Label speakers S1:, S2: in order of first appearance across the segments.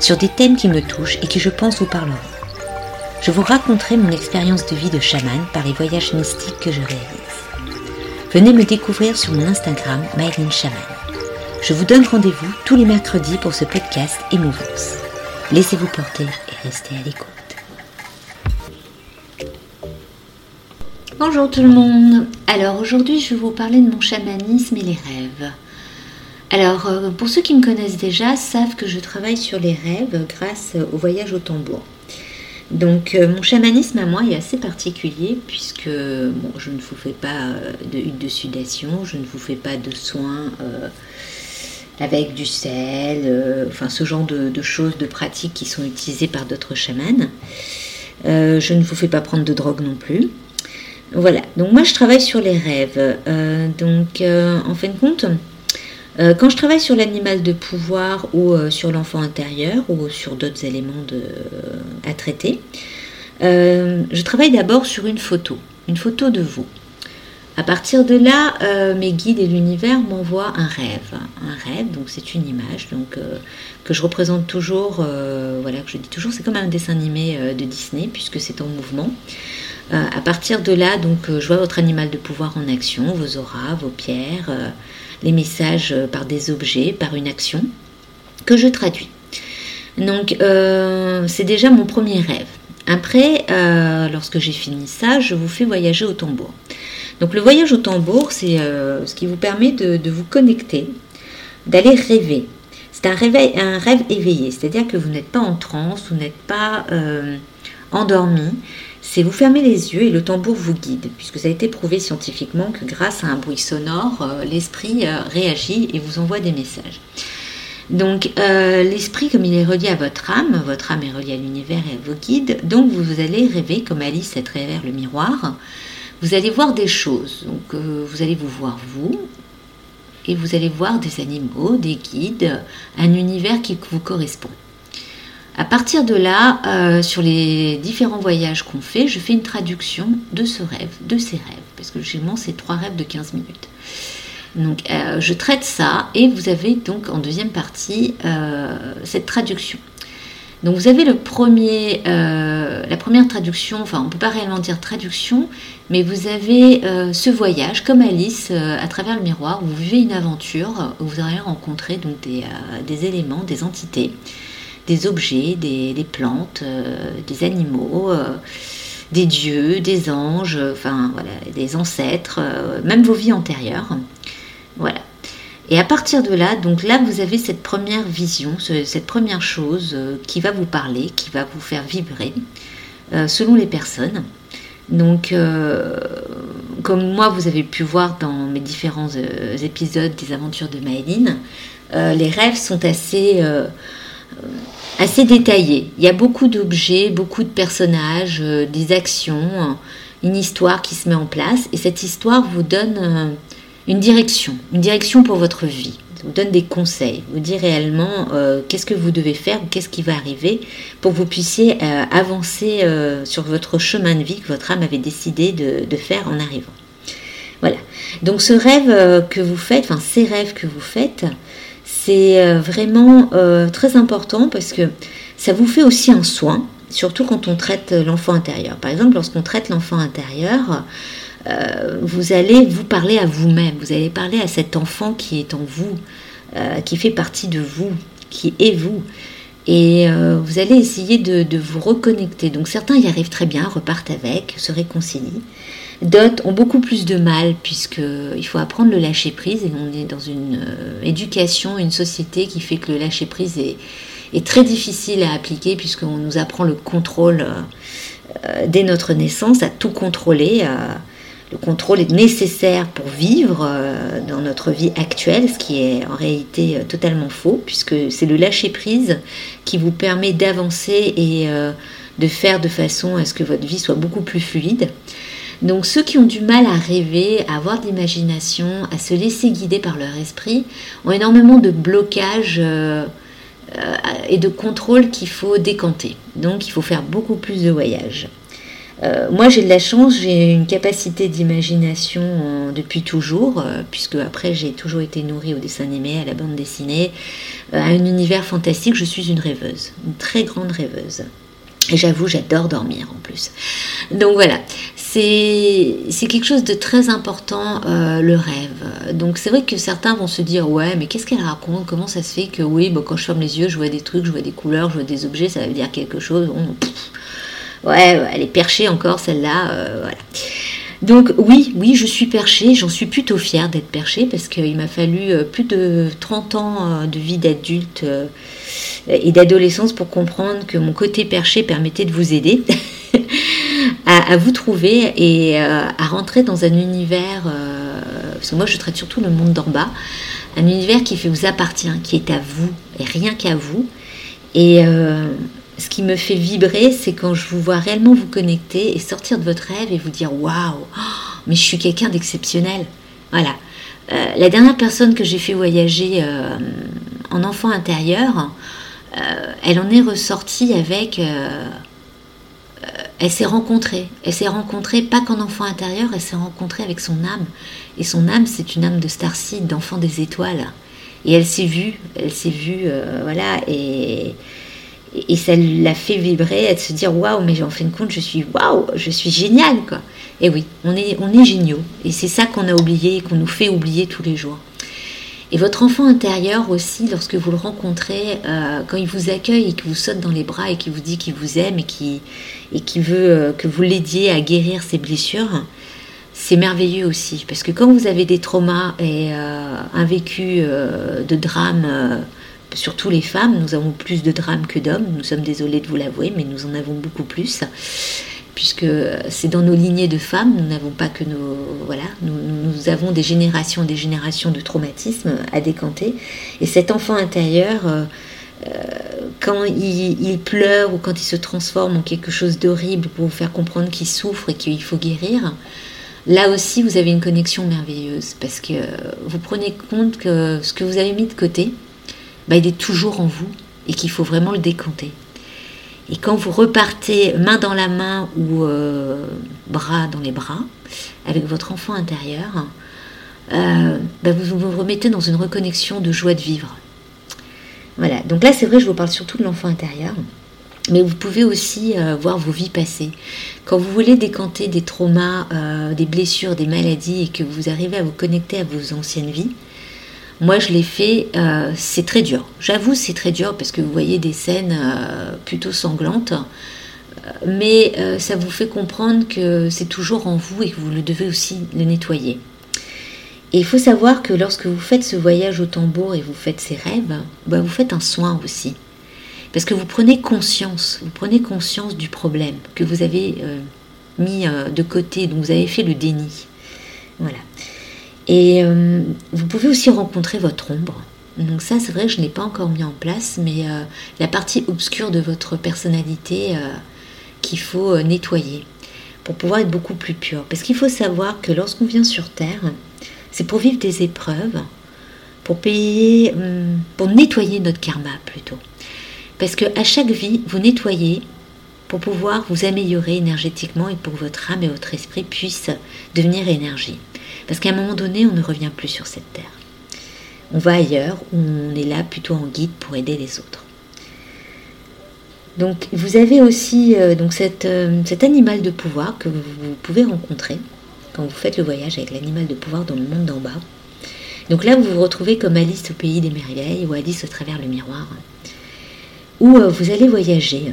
S1: sur des thèmes qui me touchent et qui je pense vous parleront. Je vous raconterai mon expérience de vie de chaman par les voyages mystiques que je réalise. Venez me découvrir sur mon Instagram, Myline Chaman. Je vous donne rendez-vous tous les mercredis pour ce podcast Émouvance. Laissez-vous porter et restez à l'écoute. Bonjour tout le monde. Alors aujourd'hui, je vais vous parler de mon chamanisme et les rêves. Alors, euh, pour ceux qui me connaissent déjà, savent que je travaille sur les rêves grâce au voyage au tambour. Donc, euh, mon chamanisme à moi est assez particulier puisque je ne vous fais pas euh, de hutte de sudation, je ne vous fais pas de soins avec du sel, enfin ce genre de, choses, de pratiques qui sont utilisées par d'autres chamans. je ne vous fais pas prendre de drogue non plus. Voilà, donc moi je travaille sur les rêves. donc, en fin de compte, euh, quand je travaille sur l'animal de pouvoir ou euh, sur l'enfant intérieur ou sur d'autres éléments à traiter, euh, je travaille d'abord sur une photo, une photo de vous. À partir de là, mes guides et l'univers m'envoient un rêve. Un rêve, donc c'est une image donc, que je représente toujours, voilà, que je dis toujours, c'est comme un dessin animé de Disney puisque c'est en mouvement. à partir de là, donc, je vois votre animal de pouvoir en action, vos auras, vos pierres les messages euh, par des objets, par une action, que je traduis. Donc euh, c'est déjà mon premier rêve. Après, euh, lorsque j'ai fini ça, je vous fais voyager au tambour. Donc le voyage au tambour, c'est ce qui vous permet de, vous connecter, d'aller rêver. C'est un, un rêve éveillé, c'est-à-dire que vous n'êtes pas en transe, vous n'êtes pas endormi, c'est vous fermez les yeux et le tambour vous guide, puisque ça a été prouvé scientifiquement que grâce à un bruit sonore, euh, l'esprit euh, réagit et vous envoie des messages. Donc euh, l'esprit, comme il est relié à votre âme, votre âme est reliée à l'univers et à vos guides, donc vous, allez rêver comme Alice à travers le miroir. Vous allez voir des choses, donc vous allez vous voir vous, et vous allez voir des animaux, des guides, un univers qui vous correspond. À partir de là, euh, sur les différents voyages qu'on fait, je fais une traduction de ce rêve, de ces rêves, parce que logiquement, c'est trois rêves de 15 minutes. Donc, euh, je traite ça et vous avez donc en deuxième partie euh, cette traduction. Donc, vous avez la première traduction, enfin, on ne peut pas réellement dire traduction, mais vous avez ce voyage, comme Alice, à travers le miroir, où vous vivez une aventure, où vous allez rencontrer des éléments, des entités des objets, des, plantes, euh, des animaux, euh, des dieux, des anges, voilà, des ancêtres, euh, même vos vies antérieures. Voilà. Et à partir de là, donc là, vous avez cette première vision, cette première chose qui va vous parler, qui va vous faire vibrer, selon les personnes. Donc, comme moi, vous avez pu voir dans mes différents épisodes des aventures de Maëline, les rêves sont assez assez détaillé. Il y a beaucoup d'objets, beaucoup de personnages, euh, des actions, une histoire qui se met en place et cette histoire vous donne euh, une direction, une direction pour votre vie. Vous donne des conseils, vous dit réellement euh, qu'est-ce que vous devez faire, qu'est-ce qui va arriver pour que vous puissiez avancer sur votre chemin de vie que votre âme avait décidé de faire en arrivant. Donc ce rêve que vous faites, enfin ces rêves que vous faites, c'est euh, vraiment euh, très important parce que ça vous fait aussi un soin, surtout quand on traite l'enfant intérieur. Par exemple, lorsqu'on traite l'enfant intérieur, euh, vous allez vous parler à vous-même, vous allez parler à cet enfant qui est en vous, qui fait partie de vous, qui est vous. Et vous allez essayer de, vous reconnecter. Donc certains y arrivent très bien, repartent avec, se réconcilient. D'autres ont beaucoup plus de mal puisqu'il faut apprendre le lâcher prise et on est dans une euh, éducation, une société qui fait que le lâcher prise est, très difficile à appliquer puisqu'on nous apprend le contrôle euh, dès notre naissance, à tout contrôler, le contrôle est nécessaire pour vivre dans notre vie actuelle, ce qui est en réalité totalement faux, puisque c'est le lâcher-prise qui vous permet d'avancer et de faire de façon à ce que votre vie soit beaucoup plus fluide. Donc ceux qui ont du mal à rêver, à avoir de l'imagination, à se laisser guider par leur esprit, ont énormément de blocages euh, euh, et de contrôle qu'il faut décanter. Donc il faut faire beaucoup plus de voyages. Euh, moi j'ai de la chance, j'ai une capacité d'imagination depuis toujours, puisque après j'ai toujours été nourrie au dessin animé, à la bande dessinée, à un univers fantastique, je suis une rêveuse, une très grande rêveuse. J'avoue, j'adore dormir en plus. Donc voilà, c'est quelque chose de très important, euh, le rêve. Donc c'est vrai que certains vont se dire, ouais, mais qu'est-ce qu'elle raconte? Comment ça se fait que, oui, bon, quand je ferme les yeux, je vois des trucs, je vois des couleurs, je vois des objets, ça veut dire quelque chose? ouais, elle est perchée encore, celle-là. Euh, voilà. Donc oui, oui, je suis perchée, j'en suis plutôt fière d'être perchée parce qu'il m'a fallu euh, plus de 30 ans de vie d'adulte et d'adolescence pour comprendre que mon côté perché permettait de vous aider. à, vous trouver et euh, à rentrer dans un univers, euh, parce que moi je traite surtout le monde d'en bas, un univers qui vous appartient, qui est à vous et rien qu'à vous. Et euh, ce qui me fait vibrer, c'est quand je vous vois réellement vous connecter et sortir de votre rêve et vous dire waouh, mais je suis quelqu'un d'exceptionnel. Voilà. la dernière personne que j'ai fait voyager en enfant intérieur, elle en est ressortie avec elle s'est rencontrée. Elle s'est rencontrée pas qu'en enfant intérieur, elle s'est rencontrée avec son âme. Et son âme, c'est une âme de starseed, d'enfant des étoiles. Et elle s'est vue, elle s'est vue, euh, voilà, et, et ça l'a fait vibrer, et de se dire waouh, mais en fin de compte, je suis waouh, je suis génial, quoi. Et oui, on est, on est géniaux. Et c'est ça qu'on a oublié et qu'on nous fait oublier tous les jours. Et votre enfant intérieur aussi, lorsque vous le rencontrez, euh, quand il vous accueille et qu'il vous saute dans les bras et qu'il vous dit qu'il vous aime et qui et qui veut euh, que vous l'aidiez à guérir ses blessures, c'est merveilleux aussi. Parce que quand vous avez des traumas et euh, un vécu de drame, surtout les femmes, nous avons plus de drames que d'hommes, nous sommes désolés de vous l'avouer, mais nous en avons beaucoup plus puisque c'est dans nos lignées de femmes, nous n'avons pas que nos... Voilà, nous, avons des générations des générations de traumatismes à décanter. Et cet enfant intérieur, euh, euh, quand il, pleure ou quand il se transforme en quelque chose d'horrible pour vous faire comprendre qu'il souffre et qu'il faut guérir, là aussi vous avez une connexion merveilleuse, parce que vous prenez compte que ce que vous avez mis de côté, bah, il est toujours en vous et qu'il faut vraiment le décanter. Et quand vous repartez main dans la main ou euh, bras dans les bras avec votre enfant intérieur, euh, bah, vous vous remettez dans une reconnexion de joie de vivre. Voilà, donc là c'est vrai, je vous parle surtout de l'enfant intérieur, mais vous pouvez aussi euh, voir vos vies passées. Quand vous voulez décanter des traumas, des blessures, des maladies et que vous arrivez à vous connecter à vos anciennes vies, moi, je l'ai fait, euh, c'est très dur. J'avoue, c'est très dur parce que vous voyez des scènes euh, plutôt sanglantes, euh, mais ça vous fait comprendre que c'est toujours en vous et que vous le devez aussi le nettoyer. Et il faut savoir que lorsque vous faites ce voyage au tambour et vous faites ces rêves, bah, vous faites un soin aussi. Parce que vous prenez conscience, vous prenez conscience du problème que vous avez mis de côté, dont vous avez fait le déni. Voilà. Et euh, vous pouvez aussi rencontrer votre ombre. Donc ça, c'est vrai que je n'ai pas encore mis en place, mais euh, la partie obscure de votre personnalité euh, qu'il faut nettoyer pour pouvoir être beaucoup plus pur. Parce qu'il faut savoir que lorsqu'on vient sur Terre, c'est pour vivre des épreuves, pour payer, hum, pour nettoyer notre karma plutôt. Parce que à chaque vie, vous nettoyez pour pouvoir vous améliorer énergétiquement et pour que votre âme et votre esprit puissent devenir énergie. Parce qu'à un moment donné, on ne revient plus sur cette terre. On va ailleurs on est là plutôt en guide pour aider les autres. Donc vous avez aussi euh, donc euh, cet animal de pouvoir que vous, pouvez rencontrer quand vous faites le voyage avec l'animal de pouvoir dans le monde d'en bas. Donc là, vous vous retrouvez comme Alice au pays des merveilles ou Alice au travers le miroir, où euh, vous allez voyager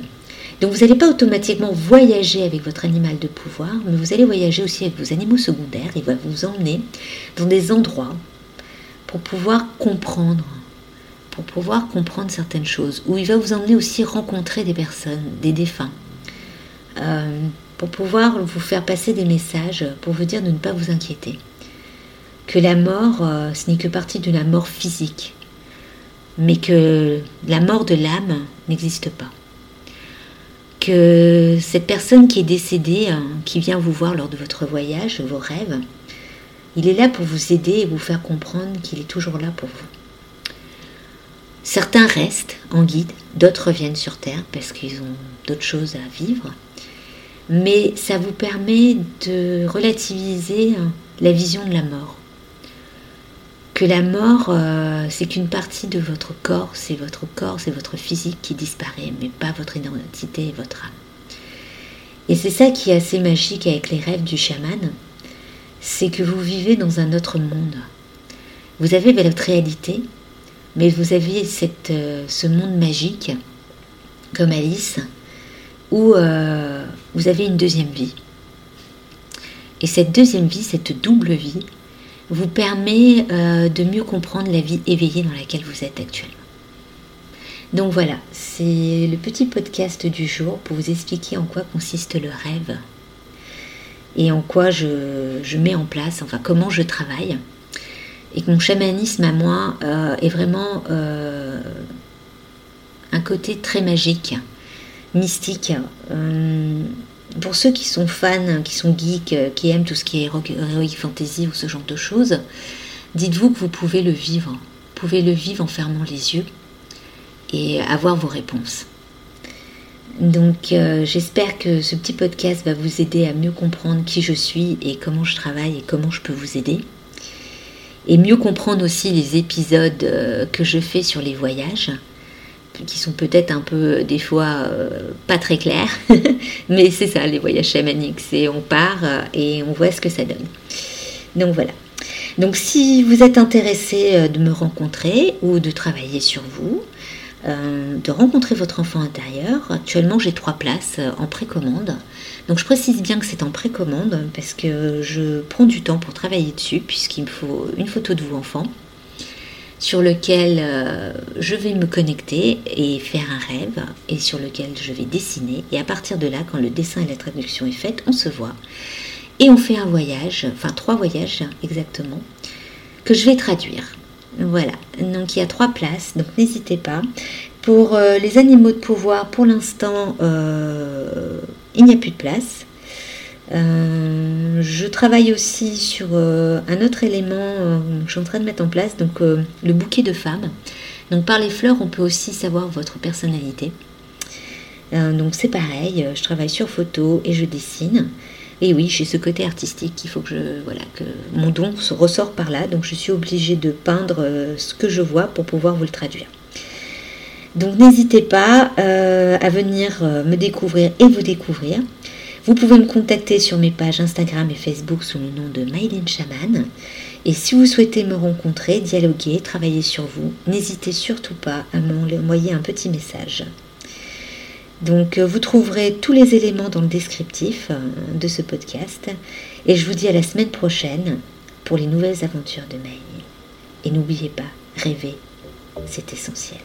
S1: donc vous n'allez pas automatiquement voyager avec votre animal de pouvoir, mais vous allez voyager aussi avec vos animaux secondaires. Il va vous emmener dans des endroits pour pouvoir comprendre, pour pouvoir comprendre certaines choses, où il va vous emmener aussi rencontrer des personnes, des défunts. Euh, pour pouvoir vous faire passer des messages, pour vous dire de ne pas vous inquiéter. Que la mort, euh, ce n'est que partie de la mort physique, mais que la mort de l'âme n'existe pas. Cette personne qui est décédée, hein, qui vient vous voir lors de votre voyage, vos rêves, il est là pour vous aider et vous faire comprendre qu'il est toujours là pour vous. Certains restent en guide, d'autres reviennent sur Terre parce qu'ils ont d'autres choses à vivre. Mais ça vous permet de relativiser hein, la vision de la mort. Que la mort, euh, c'est qu'une partie de votre corps, c'est votre corps, c'est votre physique qui disparaît, mais pas votre identité et votre âme. Et c'est ça qui est assez magique avec les rêves du chaman, c'est que vous vivez dans un autre monde. Vous avez votre réalité, mais vous avez euh, ce monde magique, comme Alice, où euh, vous avez une deuxième vie. Et cette deuxième vie, cette double vie, vous permet euh, de mieux comprendre la vie éveillée dans laquelle vous êtes actuellement. Donc voilà, c'est le petit podcast du jour pour vous expliquer en quoi consiste le rêve et en quoi je, mets en place, enfin comment je travaille et que mon chamanisme à moi euh, est vraiment euh, un côté très magique, mystique. Euh, pour ceux qui sont fans, qui sont geeks, qui aiment tout ce qui est heroic fantasy ou ce genre de choses, dites-vous que vous pouvez le vivre. Vous pouvez le vivre en fermant les yeux et avoir vos réponses. Donc j'espère que ce petit podcast va vous aider à mieux comprendre qui je suis et comment je travaille et comment je peux vous aider et mieux comprendre aussi les épisodes euh, que je fais sur les voyages, qui sont peut-être un peu des fois euh, pas très clairs, mais c'est ça les voyages chamaniques, c'est on part euh, et on voit ce que ça donne. Donc voilà. Donc si vous êtes intéressé de me rencontrer ou de travailler sur vous, de rencontrer votre enfant intérieur, actuellement j'ai trois places en précommande. Donc je précise bien que c'est en précommande parce que je prends du temps pour travailler dessus puisqu'il me faut une photo de vous enfant sur lequel euh, je vais me connecter et faire un rêve et sur lequel je vais dessiner et à partir de là quand le dessin et la traduction est faite on se voit et on fait un voyage, enfin trois voyages exactement que je vais traduire. Voilà, donc il y a trois places, donc n'hésitez pas. Pour euh, les animaux de pouvoir, pour l'instant, euh, il n'y a plus de place. Euh, je travaille aussi sur euh, un autre élément euh, que je suis en train de mettre en place, donc le bouquet de femmes. Donc par les fleurs, on peut aussi savoir votre personnalité. donc c'est pareil, je travaille sur photo et je dessine. Et oui, j'ai ce côté artistique qu'il faut que je voilà que mon don ressort par là, donc je suis obligée de peindre ce que je vois pour pouvoir vous le traduire. Donc n'hésitez pas à venir me découvrir et vous découvrir. Vous pouvez me contacter sur mes pages Instagram et Facebook sous le nom de Mylène Chaman. Et si vous souhaitez me rencontrer, dialoguer, travailler sur vous, n'hésitez surtout pas à m'envoyer un petit message. Donc euh, vous trouverez tous les éléments dans le descriptif de ce podcast. Et je vous dis à la semaine prochaine pour les nouvelles aventures de Maï. Et n'oubliez pas, rêver, c'est essentiel.